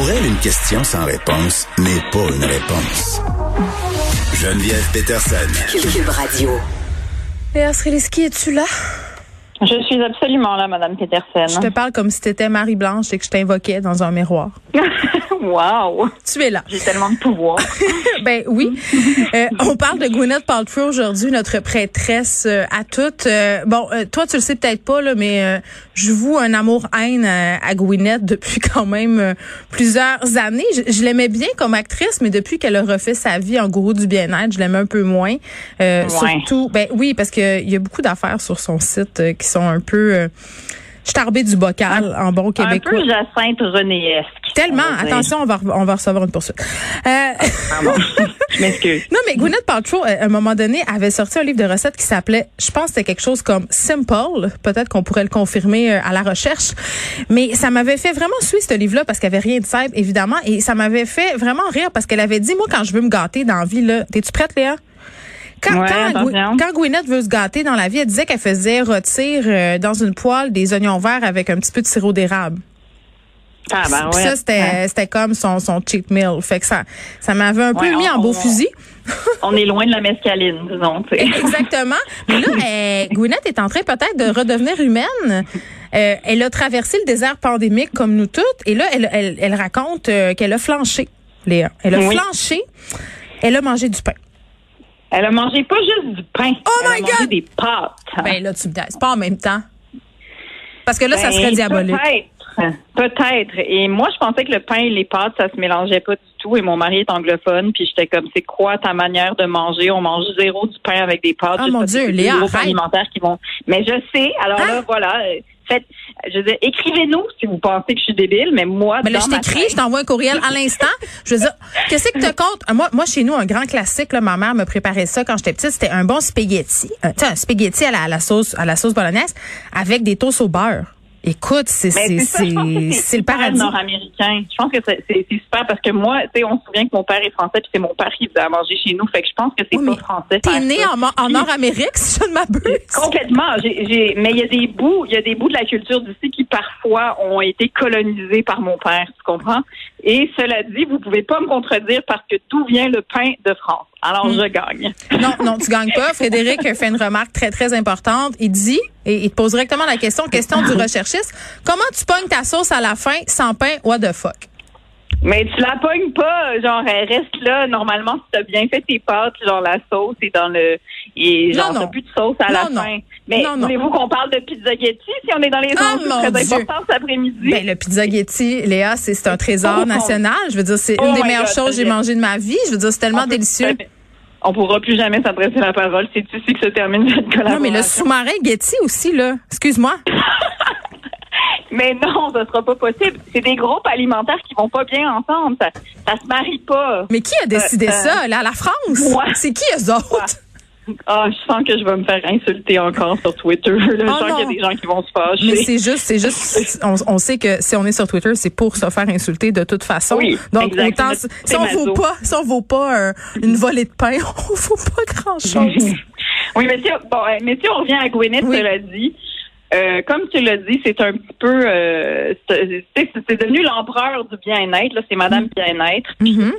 Pour elle, une question sans réponse n'est pas une réponse. Geneviève Peterson. Cube Radio. Léa Sreliski, es-tu là? Je suis absolument là, Madame Peterson. Je te parle comme si t'étais Marie-Blanche et que je t'invoquais dans un miroir. wow! Tu es là. J'ai tellement de pouvoir. ben oui. Euh, on parle de Gwyneth Paltrow aujourd'hui, notre prêtresse euh, à toutes. Euh, bon, toi, tu le sais peut-être pas, là, mais je voue un amour-haine à, Gwyneth depuis quand même plusieurs années. Je, l'aimais bien comme actrice, mais depuis qu'elle a refait sa vie en gourou du bien-être, je l'aime un peu moins. Surtout, ben oui, parce qu'il y a beaucoup d'affaires sur son site qui sont un peu euh, starbés du bocal en bon québécois. Un peu Jacinthe Renéesque. Tellement. Attention, on va, on va recevoir une poursuite. Euh, je m'excuse. Non, mais Gwyneth Paltrow, à un moment donné, avait sorti un livre de recettes qui s'appelait, je pense que c'était quelque chose comme Simple. Peut-être qu'on pourrait le confirmer euh, à la recherche. Mais ça m'avait fait vraiment suivre ce livre-là parce qu'il n'y avait rien de simple, évidemment. Et ça m'avait fait vraiment rire parce qu'elle avait dit, moi, quand je veux me gâter dans la vie, là, t'es-tu prête, Léa? Quand, quand, Gwyneth veut se gâter dans la vie, elle disait qu'elle faisait rôtir euh, dans une poêle des oignons verts avec un petit peu de sirop d'érable. Ah ben ouais. Ça c'était c'était comme son son cheat meal. Fait que ça ça m'avait un peu mis en beau fusil. on est loin de la mescaline, disons. Exactement. Mais là, euh, Gwyneth est en train peut-être de redevenir humaine. Euh, elle a traversé le désert pandémique comme nous toutes, et là, elle, elle, elle raconte euh, qu'elle a flanché, Léa. Elle a flanché. Elle a mangé du pain. Elle a mangé pas juste du pain. Oh elle my a God! mangé des pâtes. Ben là, tu me dis, pas en même temps. Parce que là, ça serait Ben, diabolique. Peut-être. Peut-être. Et moi, je pensais que le pain et les pâtes, ça se mélangeait pas du tout. Et mon mari est anglophone, puis j'étais comme, c'est quoi ta manière de manger? On mange zéro du pain avec des pâtes. Je mon Dieu, c'est Léa, alimentaires qui vont. Mais je sais. Alors Hein? là, voilà. Euh, Faites, je veux dire, écrivez-nous si vous pensez que je suis débile, mais moi, Ben là, dans je t'écris, je t'envoie un courriel à l'instant. Je veux dire, qu'est-ce que te compte? Moi, moi, chez nous, un grand classique, là, ma mère me préparait ça quand j'étais petite, c'était un bon spaghetti. Un, tu sais, un spaghetti à la, à la sauce, à la sauce bolognaise avec des toasts au beurre. Écoute, c'est, c'est, le paradis. nord-américain. Je pense que c'est super parce que moi, tu sais, on se souvient que mon père est français puis c'est mon père qui faisait à manger chez nous. Fait que je pense que c'est Oui, pas français. T'es né ça. en, en Nord-Amérique, si je ne m'abuse. Complètement. J'ai, j'ai- mais il y a des bouts, il y a des bouts de la culture d'ici qui parfois ont été colonisés par mon père, tu comprends? Et cela dit, vous pouvez pas me contredire parce que d'où vient le pain de France? Alors Hmm. je gagne. Non, non, tu gagnes pas. Frédéric fait une remarque très, très importante. Il dit, et il te pose directement la question, question du recherchiste, comment tu pognes ta sauce à la fin sans pain? What the fuck? Mais tu la pognes pas, genre elle reste là. Normalement, si t'as bien fait tes pâtes, genre la sauce est dans le et genre Non, non. t'as plus de sauce à la Non, non. fin. Mais Non, non. voulez-vous qu'on parle de pizzaghetti si on est dans les Ah, enjeux très importants cet après-midi? Ben, le pizzaghetti, Léa, c'est un trésor Oh. national. Je veux dire, c'est Oh une des meilleures God, choses que j'ai mangées de ma vie. Je veux dire, c'est tellement délicieux. On pourra plus jamais s'adresser la parole. C'est ici que se termine cette collaboration. Non, mais le sous-marin Getty aussi, là. Excuse-moi. Mais non, ce sera pas possible. C'est des groupes alimentaires qui vont pas bien ensemble. Ça, ça se marie pas. Mais qui a décidé Euh, euh, ça, là? La France? moi. C'est qui eux autres? Ah, je sens que je vais me faire insulter encore sur Twitter. Je Oh sens qu'il y a des gens qui vont se fâcher. Mais c'est juste, c'est juste, on, on sait que si on est sur Twitter, c'est pour se faire insulter de toute façon. Oui, Donc, autant, si on vaut pas, si on vaut pas un- une volée de pain, on vaut pas grand chose. Oui, mais si, bon, euh, mais si on revient à Gwyneth, Oui. cela dit, euh, comme tu l'as dit, c'est un petit peu, euh, c'est devenu l'empereur du bien-être. Là, c'est Madame Bien-être. Mhm.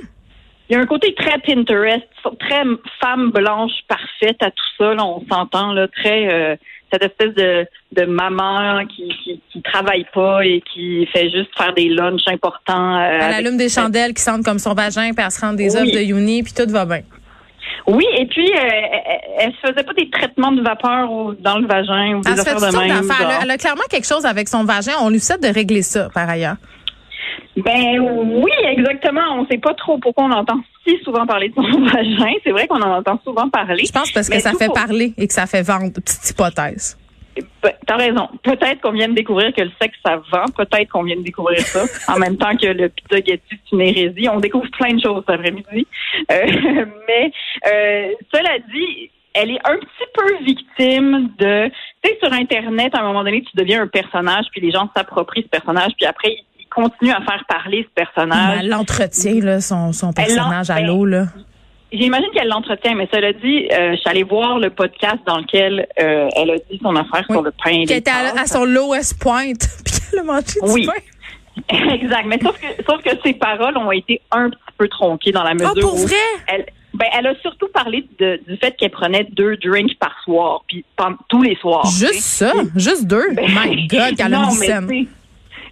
Il y a un côté très Pinterest, très femme blanche parfaite à tout ça. Là, on s'entend là, très euh, cette espèce de, de maman qui, qui qui travaille pas et qui fait juste faire des lunchs importants. euh, Elle avec- allume des chandelles qui sentent comme son vagin, puis elle se rend des Oui. œufs de Uni, puis tout va bien. Oui, et puis euh, elle, se faisait pas des traitements de vapeur dans le vagin ou des Elle se fait affaires de même. genre. Elle a clairement quelque chose avec son vagin. On lui souhaite de régler ça, par ailleurs. Ben oui, exactement. On sait pas trop pourquoi on entend si souvent parler de son vagin. C'est vrai qu'on en entend souvent parler. Je pense parce que ça fait pour- parler et que ça fait vendre. Petite hypothèse. T'as raison. Peut-être qu'on vient de découvrir que le sexe, ça vend. Peut-être qu'on vient de découvrir ça. en même temps que le pizzaghetti, c'est une hérésie. On découvre plein de choses cet après-midi. Euh, mais euh, cela dit, elle est un petit peu victime de... Tu sais, sur Internet, à un moment donné, tu deviens un personnage, puis les gens s'approprient ce personnage, puis après, ils continuent à faire parler ce personnage. Elle l'entretient, là, son, son personnage à l'eau, là. J'imagine qu'elle l'entretient, mais cela dit, euh, je suis allée voir le podcast dans lequel euh, elle a dit son affaire Oui. sur le pain Qui était à, son lowest point, puis qu'elle a mangé du Oui. pain. exact. Mais sauf que, sauf que ses paroles ont été un petit peu tronquées dans la mesure Ah, pour où vrai? elle, ben, elle a surtout parlé de, du fait qu'elle prenait deux drinks par soir, puis tous les soirs. Juste ça? Juste deux? Ben, My God, qu'elle a non, mais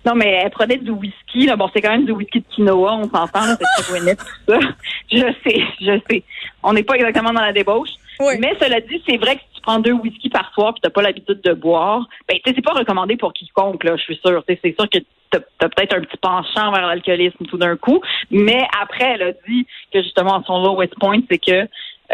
Non, mais elle prenait du whisky. Là. Bon, c'est quand même du whisky de quinoa, on s'entend, c'est très Gwyneth, tout ça. Je sais, je sais. On n'est pas exactement dans la débauche. Oui. Mais cela dit, c'est vrai que si tu prends deux whisky par soir puis t'as pas l'habitude de boire, ben tu sais, c'est pas recommandé pour quiconque, là, je suis sûre. Tu sais, C'est sûr que t'as as, peut-être un petit penchant vers l'alcoolisme tout d'un coup. Mais après, elle a dit que justement, son lowest point, c'est que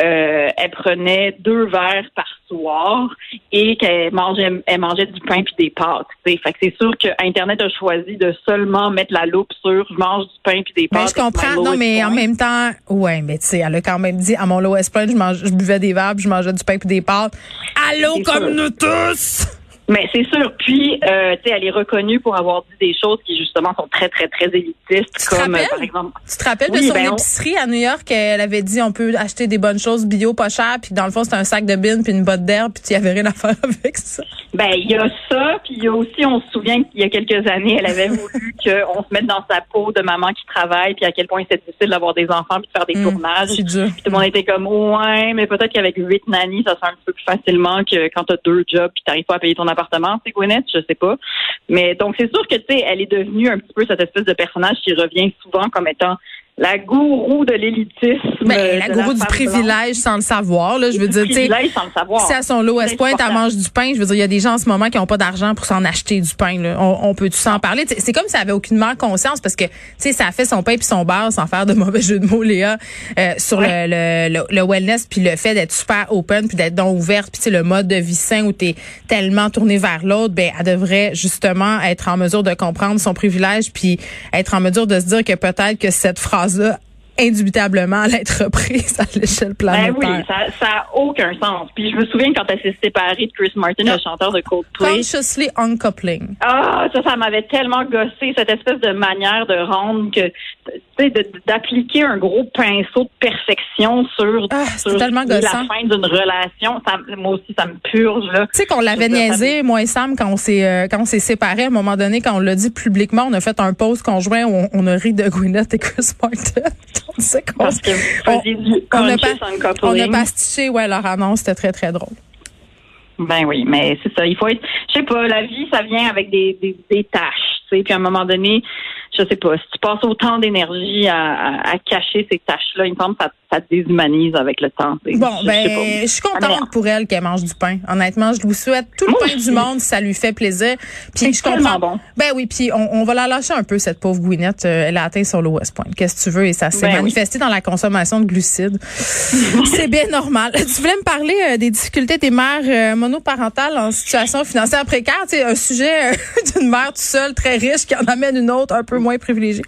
euh, elle prenait deux verres par soir et qu'elle mangeait, elle mangeait du pain puis des pâtes. tu sais. Fait que c'est sûr que Internet a choisi de seulement mettre la loupe sur je mange du pain puis des Mais pâtes. je comprends. Non, mais en même temps, ouais, mais tu sais, elle a quand même dit à mon lowest point, je, mange, je buvais des verres, puis je mangeais du pain puis des pâtes. Allô, comme sûr. nous tous! Mais c'est sûr. Puis, euh, tu sais, elle est reconnue pour avoir dit des choses qui justement sont très, très, très élitistes, Tu te comme euh, rappelles? par exemple. Tu te rappelles Oui, de son ben, on- épicerie à New York? Elle avait dit on peut acheter des bonnes choses bio pas cher, puis dans le fond, c'était un sac de bines puis une botte d'herbe, puis tu y avais rien à faire avec ça. Ben, il y a ça, puis il y a aussi, on se souvient qu'il y a quelques années, elle avait voulu qu'on se mette dans sa peau de maman qui travaille, puis à quel point c'est difficile d'avoir des enfants puis de faire des Hum, tournages. C'est dur. Puis tout le monde était comme ouais, mais peut-être qu'avec huit nannies, ça se fait un petit peu plus facilement que quand t'as deux jobs puis t'arrives pas à payer ton appartement, c'est Gwyneth, je sais pas. Mais donc c'est sûr que tu sais, elle est devenue un petit peu cette espèce de personnage qui revient souvent comme étant la gourou de l'élitisme. Ben, la gourou du privilège sans le savoir, là. Je veux dire, tu sais. privilège sans le savoir. Si à son lowest C'est point, elle mange du pain, je veux dire, il y a des gens en ce moment qui n'ont pas d'argent pour s'en acheter du pain. Là. On, on peut tout s'en parler? C'est comme si elle avait aucunement conscience parce que, tu sais, ça a fait son pain puis son beurre sans faire de mauvais jeu de mots, Léa, euh, sur le, le, le, le wellness puis le fait d'être super open puis d'être donc ouverte puis tu sais, le mode de vie sain où tu es tellement tourné vers l'autre, ben elle devrait justement être en mesure de comprendre son privilège puis être en mesure de se dire que peut-être que cette phrase-là indubitablement allait être reprise à l'échelle Ben planétaire. oui, ça, ça a aucun sens. Puis je me souviens quand elle s'est séparée de Chris Martin, le chanteur de Coldplay. Consciously uncoupling. Ah, ça, ça m'avait tellement gossé, cette espèce de manière de rendre que, d'appliquer un gros pinceau de perfection sur, Ah, sur tellement la gossant. fin d'une relation. Ça, moi aussi, ça me purge, là. Tu sais qu'on l'avait niaisé, moi et Sam, quand on s'est euh, quand on s'est séparés, à un moment donné, quand on l'a dit publiquement, on a fait un post conjoint où on, on a ri de Gwyneth et Chris Martin. on qu'on on a, pas, on a pastiché ouais, leur annonce, c'était très, très drôle. Ben oui, mais c'est ça. Il faut être, je sais pas, la vie, ça vient avec des, des, des tâches, tu sais. Puis à un moment donné, je sais pas, si tu passes autant d'énergie à, à, à cacher ces tâches-là, il me semble que ça, ça te déshumanise avec le temps. Bon, Je- ben, je suis Ah, contente merde. pour elle qu'elle mange du pain. Honnêtement, je lui souhaite tout le Moi pain du monde ça lui fait plaisir. Puis C'est je comprends. bon. Ben oui, puis on, on va la lâcher un peu cette pauvre Gwyneth. Euh, elle a atteint son lowest point. Qu'est-ce que tu veux Et ça s'est Ben oui. manifesté dans la consommation de glucides. C'est bien normal. Tu voulais me parler euh, des difficultés des mères euh, monoparentales en situation financière précaire? Sais, un sujet euh, d'une mère toute seule très riche qui en amène une autre un peu moins privilégiée.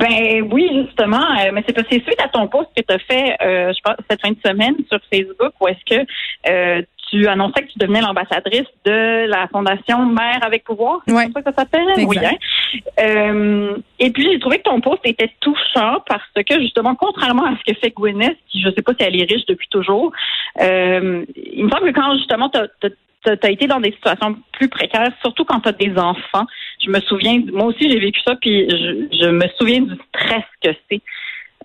Ben oui, justement, euh, mais c'est parce que c'est suite à ton post que tu as fait, euh, je pense, cette fin de semaine sur Facebook, où est-ce que euh, tu annonçais que tu devenais l'ambassadrice de la fondation Mère avec pouvoir. C'est Ouais. ça que ça s'appelle? Oui. hein? Euh, et puis j'ai trouvé que ton post était touchant parce que justement, contrairement à ce que fait Gwyneth, qui je sais pas si elle est riche depuis toujours, euh, il me semble que quand justement tu as été dans des situations plus précaires, surtout quand tu as des enfants. Je me souviens, moi aussi j'ai vécu ça, puis je, je me souviens du stress que c'est.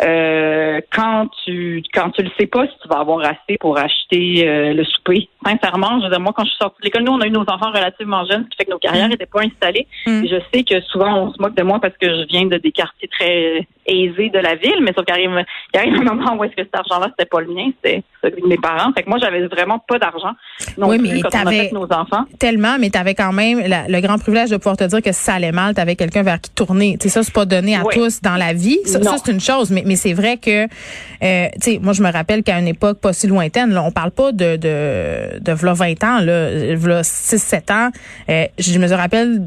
Euh, quand tu quand tu le sais pas si tu vas avoir assez pour acheter euh, le souper. Sincèrement, je veux dire, moi quand je suis sortie de l'école, nous on a eu nos enfants relativement jeunes, ce qui fait que nos carrières n'étaient pas installées. Mm. Et je sais que souvent on se moque de moi parce que je viens de des quartiers très aisés de la ville, mais sauf qu'il arrive, il arrive un moment où est-ce que cet argent-là c'était pas le mien, c'était celui de mes parents. Fait que moi j'avais vraiment pas d'argent non Oui, plus mais quand on a t'avais- fait nos enfants. Tellement, mais tu avais quand même la- le grand privilège de pouvoir te dire que si ça allait mal, tu avais quelqu'un vers qui tourner. Tu sais, ça, c'est pas donné à Oui. tous dans la vie. Ça, c'est une chose. Mais mais, c'est vrai que, euh, tu sais, moi, je me rappelle qu'à une époque pas si lointaine, là, on parle pas de, de, de, v'là 20 ans, là, v'là 6-7 ans, euh, je me rappelle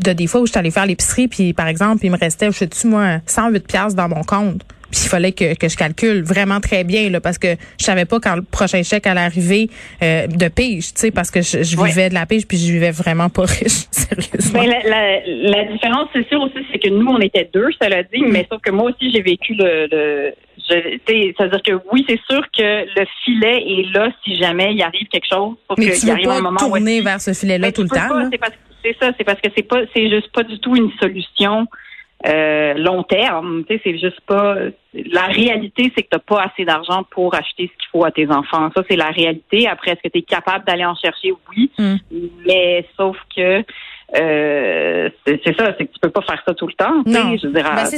de des fois où je suis allée faire l'épicerie, puis par exemple, il me restait, je sais-tu, moi, 108 pièces dans mon compte. Puis il fallait que, que je calcule vraiment très bien là, parce que je savais pas quand le prochain chèque allait arriver euh, de pige, tu sais, parce que je, je vivais de la pige puis je vivais vraiment pas riche, sérieusement. Ben, la, la, la différence, c'est sûr aussi, c'est que nous, on était deux, cela dit, mais sauf que moi aussi, j'ai vécu le, le c'est-à-dire que oui, c'est sûr que le filet est là si jamais il arrive quelque chose. Mais tu veux pas tourner vers ce filet-là tout le temps. C'est ça, c'est parce que c'est pas, c'est juste pas du tout une solution euh, long terme. Tu sais, c'est juste pas. La réalité, c'est que t'as pas assez d'argent pour acheter ce qu'il faut à tes enfants. Ça, c'est la réalité. Après, est-ce que tu es capable d'aller en chercher? Oui. Mm. Mais sauf que euh, c'est ça, c'est que tu peux pas faire ça tout le temps. Non. Je veux dire, à, 30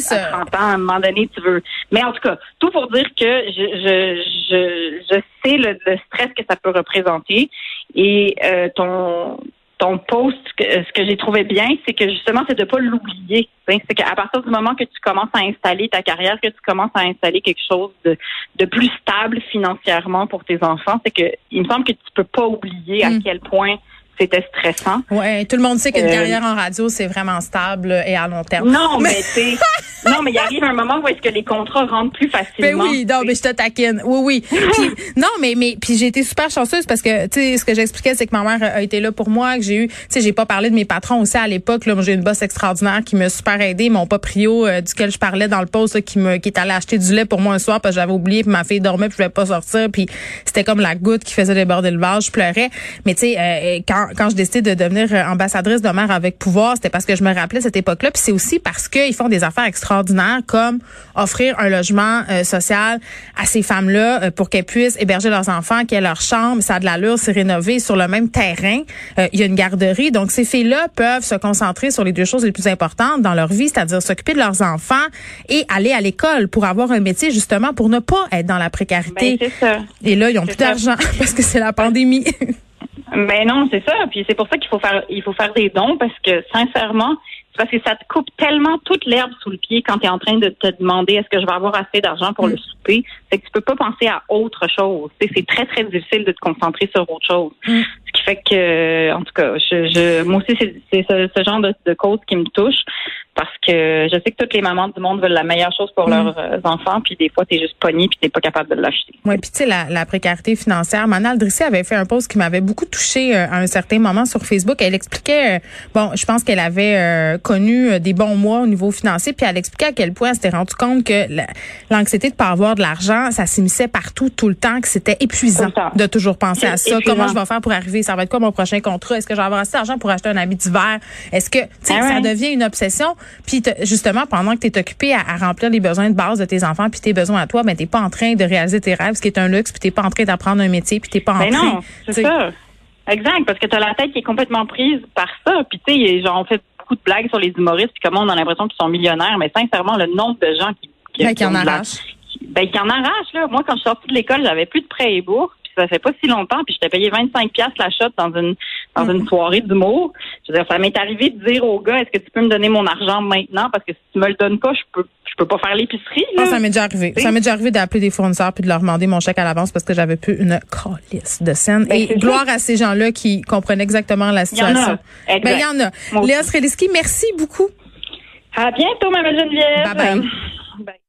ben, ans, à un moment donné, tu veux. Mais en tout cas, tout pour dire que je, je, je, je sais le, le stress que ça peut représenter et euh, ton ton post, ce que j'ai trouvé bien, c'est que justement, c'est de pas l'oublier. C'est qu'à partir du moment que tu commences à installer ta carrière, que tu commences à installer quelque chose de, de plus stable financièrement pour tes enfants, c'est que il me semble que tu peux pas oublier à mm. quel point c'était stressant. Ouais, tout le monde sait qu'une euh, carrière en radio, c'est vraiment stable et à long terme. Non, mais, non, mais il arrive un moment où est-ce que les contrats rentrent plus facilement. Mais oui, non, mais je te taquine. Oui, oui. Puis, non, mais, mais, puis j'ai été super chanceuse parce que, tu sais, ce que j'expliquais, c'est que ma mère a été là pour moi, que j'ai eu, tu sais, j'ai pas parlé de mes patrons aussi à l'époque, là. J'ai une boss extraordinaire qui m'a super aidé, mon paprio, euh, duquel je parlais dans le poste, qui me, qui est allé acheter du lait pour moi un soir parce que j'avais oublié, puis ma fille dormait, puis je voulais pas sortir, puis c'était comme la goutte qui faisait déborder le vase, je pleurais. Mais tu sais, euh, quand, quand je décidé de devenir euh, ambassadrice de mère avec pouvoir, c'était parce que je me rappelais cette époque-là. Puis c'est aussi parce qu'ils font des affaires extraordinaires comme offrir un logement euh, social à ces femmes-là euh, pour qu'elles puissent héberger leurs enfants, qu'elles aient leur chambre, ça a de l'allure, c'est rénové sur le même terrain. il y a une garderie. Donc ces filles-là peuvent se concentrer sur les deux choses les plus importantes dans leur vie, c'est-à-dire s'occuper de leurs enfants et aller à l'école pour avoir un métier justement pour ne pas être dans la précarité. Ben, ça. Et là, ils ont plus d'argent parce que c'est la pandémie. Mais non, c'est ça. Puis c'est pour ça qu'il faut faire, il faut faire des dons parce que sincèrement, c'est parce que ça te coupe tellement toute l'herbe sous le pied quand tu es en train de te demander est-ce que je vais avoir assez d'argent pour le mm. souper? C'est que tu peux pas penser à autre chose. C'est très très difficile de te concentrer sur autre chose. Mm. Ce qui fait que, en tout cas, je, je moi aussi c'est ce, ce, genre de, de cause qui me touche parce que je sais que toutes les mamans du monde veulent la meilleure chose pour mm. leurs euh, enfants, puis des fois, tu es juste pogné, puis tu pas capable de l'acheter. Oui, puis tu sais, la, la, précarité financière. Manal Drissi avait fait un post qui m'avait beaucoup touché euh, à un certain moment sur Facebook. Elle expliquait, euh, bon, je pense qu'elle avait connu des bons mois au niveau financier, puis elle expliquait à quel point elle s'était rendu compte que l'anxiété de pas avoir de l'argent, ça s'immisçait partout, tout le temps, que c'était épuisant de toujours penser à ça. Comment je vais faire pour arriver? Ça va être quoi mon prochain contrat? Est-ce que je vais avoir assez d'argent pour acheter un habit d'hiver? Est-ce que, tu sais, ah ça devient une obsession? Puis justement, pendant que tu es occupé à, remplir les besoins de base de tes enfants puis tes besoins à toi, ben t'es pas en train de réaliser tes rêves, ce qui est un luxe, puis t'es pas en train d'apprendre un métier, puis t'es pas en ben train. non, c'est ça. Exact, parce que tu as la tête qui est complètement prise par ça. Puis tu sais, genre on fait beaucoup de blagues sur les humoristes, puis comment on a l'impression qu'ils sont millionnaires, mais sincèrement, le nombre de gens qui qui, ben, qui en arrachent. Ben, qui en arrachent, là. Moi, quand je suis sortie de l'école, j'avais plus de prêts et bourses ça fait pas si longtemps, puis je t'ai payé 25 pièces la shot dans une dans une soirée d'humour. Je veux dire, ça m'est arrivé de dire au gars, est-ce que tu peux me donner mon argent maintenant? Parce que si tu me le donnes pas, je peux je peux pas faire l'épicerie. Ça m'est déjà arrivé. Ça m'est déjà arrivé d'appeler des fournisseurs puis de leur demander mon chèque à l'avance parce que j'avais plus une calice de scène. Ben, Et gloire à ces gens-là qui comprennent exactement la situation. Il y en a. Ben, il y en a. Léa Sreliski, merci beaucoup. À bientôt, ma Geneviève. Bye bye.